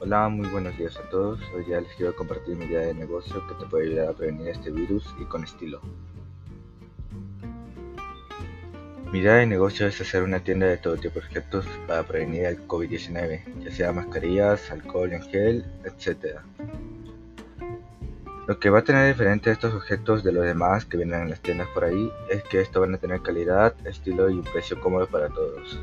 Hola, muy buenos días a todos. Hoy día les quiero compartir mi idea de negocio que te puede ayudar a prevenir este virus y con estilo. Mi idea de negocio es hacer una tienda de todo tipo de objetos para prevenir el COVID-19, ya sea mascarillas, alcohol en gel, etc. Lo que va a tener diferente a estos objetos de los demás que vienen en las tiendas por ahí es que estos van a tener calidad, estilo y un precio cómodo para todos.